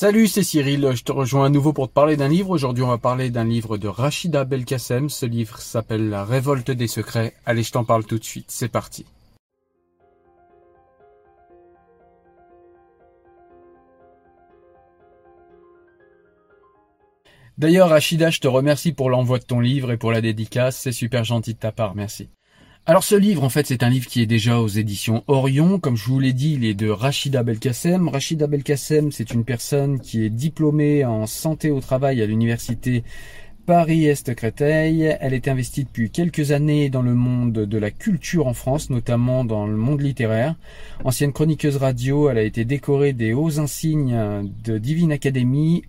Salut, c'est Cyril. Je te rejoins à nouveau pour te parler d'un livre. Aujourd'hui, on va parler d'un livre de Rachida Belkacem. Ce livre s'appelle La révolte des secrets. Allez, je t'en parle tout de suite. C'est parti. D'ailleurs, Rachida, je te remercie pour l'envoi de ton livre et pour la dédicace. C'est super gentil de ta part. Merci. Alors ce livre, en fait, c'est un livre qui est déjà aux éditions Orion. Comme je vous l'ai dit, il est de Rachida Belkacem. Rachida Belkacem, c'est une personne qui est diplômée en santé au travail à l'université Paris-Est-Créteil. Elle est investie depuis quelques années dans le monde de la culture en France, notamment dans le monde littéraire. Ancienne chroniqueuse radio, elle a été décorée des hauts insignes de Divine Academy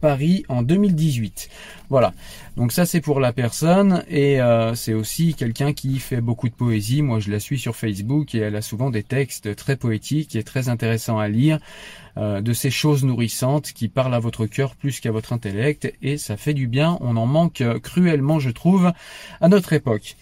Paris en 2018. Voilà. Donc ça c'est pour la personne et euh, c'est aussi quelqu'un qui fait beaucoup de poésie. Moi je la suis sur Facebook et elle a souvent des textes très poétiques et très intéressants à lire, euh, de ces choses nourrissantes qui parlent à votre cœur plus qu'à votre intellect et ça fait du bien. On en manque cruellement je trouve à notre époque.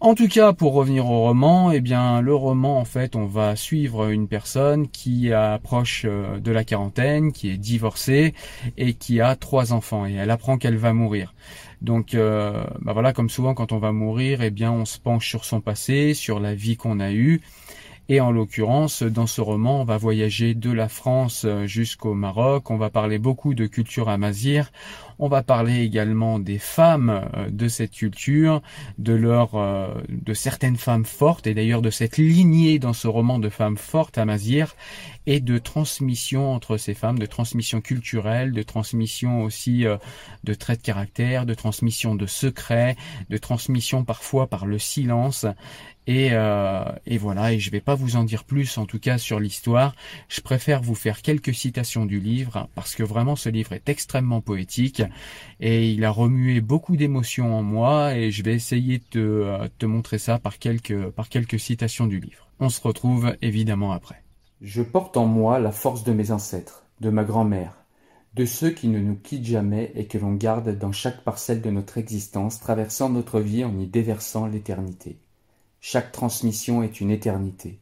En tout cas, pour revenir au roman, eh bien, le roman, en fait, on va suivre une personne qui approche euh, de la quarantaine, qui est divorcée et qui a trois enfants. Et elle apprend qu'elle va mourir. Donc, euh, bah voilà, comme souvent quand on va mourir, eh bien, on se penche sur son passé, sur la vie qu'on a eue. Et en l'occurrence, dans ce roman, on va voyager de la France euh, jusqu'au Maroc. On va parler beaucoup de culture amazir. On va parler également des femmes euh, de cette culture, de leur, euh, de certaines femmes fortes et d'ailleurs de cette lignée dans ce roman de femmes fortes amazir et de transmission entre ces femmes, de transmission culturelle, de transmission aussi de traits de caractère, de transmission de secrets, de transmission parfois par le silence et, euh, et, voilà, et je vais pas vous en dire plus en tout cas sur l'histoire. Je préfère vous faire quelques citations du livre parce que vraiment ce livre est extrêmement poétique et il a remué beaucoup d'émotions en moi et je vais essayer de euh, te montrer ça par quelques, par quelques citations du livre. On se retrouve évidemment après. Je porte en moi la force de mes ancêtres, de ma grand-mère, de ceux qui ne nous quittent jamais et que l'on garde dans chaque parcelle de notre existence, traversant notre vie en y déversant l'éternité. Chaque transmission est une éternité.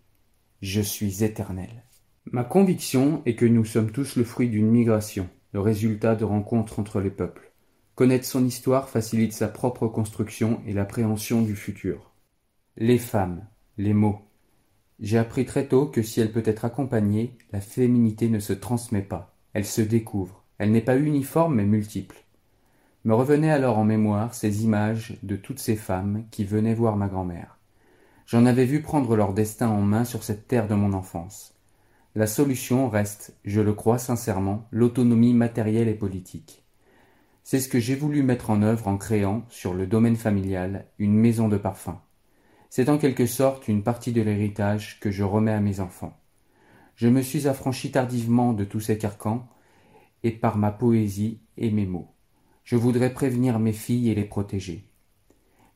Je suis éternel. Ma conviction est que nous sommes tous le fruit d'une migration, le résultat de rencontres entre les peuples. Connaître son histoire facilite sa propre construction et l'appréhension du futur. Les femmes, les mots. J'ai appris très tôt que si elle peut être accompagnée, la féminité ne se transmet pas, elle se découvre, elle n'est pas uniforme mais multiple. Me revenaient alors en mémoire ces images de toutes ces femmes qui venaient voir ma grand-mère. J'en avais vu prendre leur destin en main sur cette terre de mon enfance. La solution reste, je le crois sincèrement, l'autonomie matérielle et politique. C'est ce que j'ai voulu mettre en œuvre en créant, sur le domaine familial, une maison de parfum. C'est en quelque sorte une partie de l'héritage que je remets à mes enfants. Je me suis affranchi tardivement de tous ces carcans, et par ma poésie et mes mots. Je voudrais prévenir mes filles et les protéger.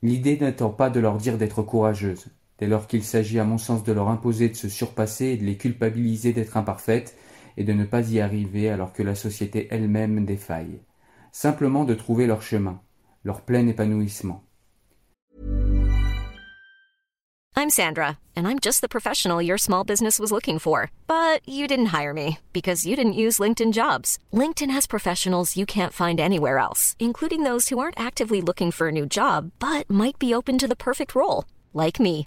L'idée n'étant pas de leur dire d'être courageuses, dès lors qu'il s'agit à mon sens de leur imposer de se surpasser et de les culpabiliser d'être imparfaites et de ne pas y arriver alors que la société elle-même défaille. Simplement de trouver leur chemin, leur plein épanouissement. I'm Sandra, and I'm just the professional your small business was looking for. But you didn't hire me because you didn't use LinkedIn jobs. LinkedIn has professionals you can't find anywhere else, including those who aren't actively looking for a new job but might be open to the perfect role, like me.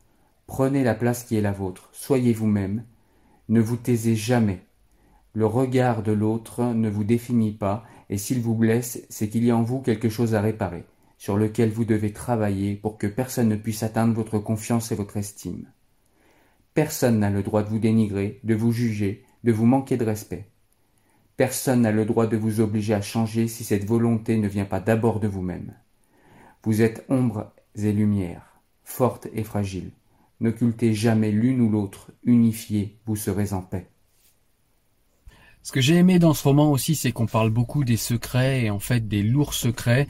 Prenez la place qui est la vôtre, soyez vous-même, ne vous taisez jamais. Le regard de l'autre ne vous définit pas, et s'il vous blesse, c'est qu'il y a en vous quelque chose à réparer, sur lequel vous devez travailler pour que personne ne puisse atteindre votre confiance et votre estime. Personne n'a le droit de vous dénigrer, de vous juger, de vous manquer de respect. Personne n'a le droit de vous obliger à changer si cette volonté ne vient pas d'abord de vous-même. Vous êtes ombres et lumières, fortes et fragiles. N'occultez jamais l'une ou l'autre, unifiez, vous serez en paix. Ce que j'ai aimé dans ce roman aussi, c'est qu'on parle beaucoup des secrets et en fait des lourds secrets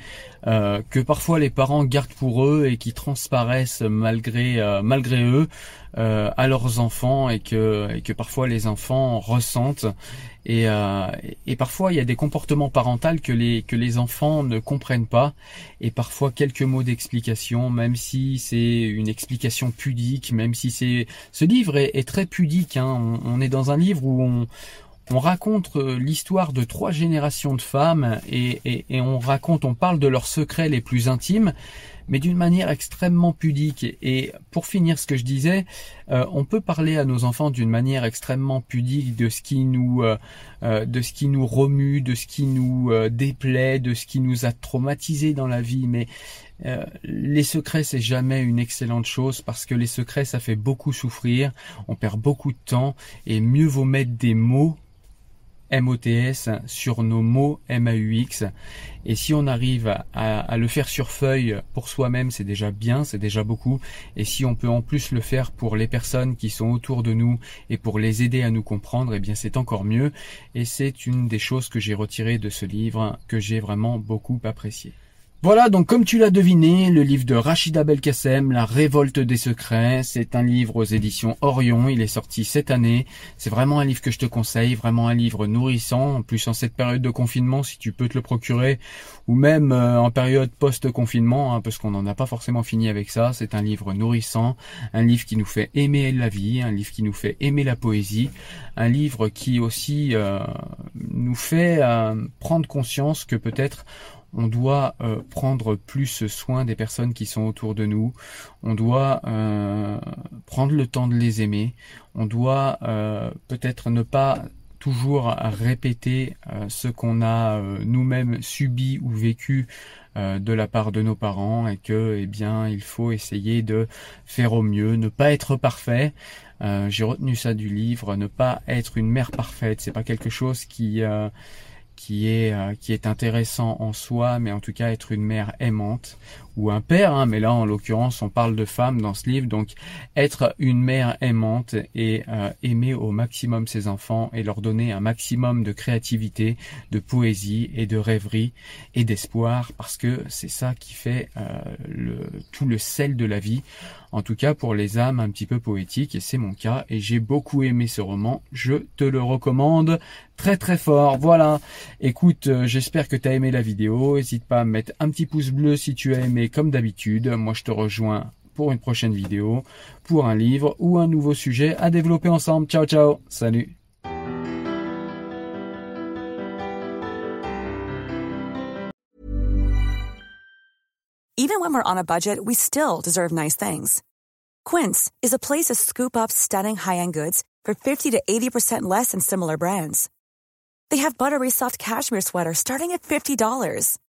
euh, que parfois les parents gardent pour eux et qui transparaissent malgré euh, malgré eux euh, à leurs enfants et que et que parfois les enfants ressentent et, euh, et parfois il y a des comportements parentaux que les que les enfants ne comprennent pas et parfois quelques mots d'explication même si c'est une explication pudique même si c'est ce livre est, très pudique hein. on, on est dans un livre où on on raconte euh, l'histoire de trois générations de femmes et, et, et, on raconte, on parle de leurs secrets les plus intimes, mais d'une manière extrêmement pudique. Et pour finir ce que je disais, euh, on peut parler à nos enfants d'une manière extrêmement pudique de ce qui nous, euh, euh de ce qui nous remue, de ce qui nous euh, déplaît, de ce qui nous a traumatisé dans la vie, mais euh, les secrets, c'est jamais une excellente chose parce que les secrets, ça fait beaucoup souffrir, on perd beaucoup de temps et mieux vaut mettre des mots MOTS sur nos mots MAUX. Et si on arrive à, à le faire sur feuille pour soi-même, c'est déjà bien, c'est déjà beaucoup. Et si on peut en plus le faire pour les personnes qui sont autour de nous et pour les aider à nous comprendre, eh bien c'est encore mieux. Et c'est une des choses que j'ai retirées de ce livre que j'ai vraiment beaucoup apprécié. Voilà, donc comme tu l'as deviné, le livre de Rachida Belkacem, La révolte des secrets, c'est un livre aux éditions Orion, il est sorti cette année. C'est vraiment un livre que je te conseille, vraiment un livre nourrissant, en plus en cette période de confinement, si tu peux te le procurer, ou même euh, en période post-confinement, hein, parce qu'on n'en a pas forcément fini avec ça, c'est un livre nourrissant, un livre qui nous fait aimer la vie, un livre qui nous fait aimer la poésie, un livre qui aussi euh, nous fait euh, prendre conscience que peut-être on doit euh, prendre plus soin des personnes qui sont autour de nous, on doit euh, prendre le temps de les aimer, on doit euh, peut-être ne pas toujours répéter ce qu'on a nous-mêmes subi ou vécu de la part de nos parents et que eh bien il faut essayer de faire au mieux, ne pas être parfait. J'ai retenu ça du livre, ne pas être une mère parfaite, c'est pas quelque chose qui qui est euh, qui est intéressant en soi, mais en tout cas être une mère aimante ou un père. Hein, mais là, en l'occurrence, on parle de femme dans ce livre, donc être une mère aimante et euh, aimer au maximum ses enfants et leur donner un maximum de créativité, de poésie et de rêverie et d'espoir, parce que c'est ça qui fait euh, le, tout le sel de la vie. En tout cas pour les âmes un petit peu poétiques, et c'est mon cas, et j'ai beaucoup aimé ce roman, je te le recommande très très fort. Voilà, écoute, euh, j'espère que tu as aimé la vidéo, n'hésite pas à mettre un petit pouce bleu si tu as aimé abonner comme d'habitude. Moi, je te rejoins pour une prochaine vidéo, pour un livre ou un nouveau sujet à développer ensemble. Ciao, ciao. Salut. Even when we're on a budget, we still deserve nice things. Quince is a place to scoop up stunning high-end goods for 50 to 80% less than similar brands. They have buttery soft cashmere sweaters starting at $50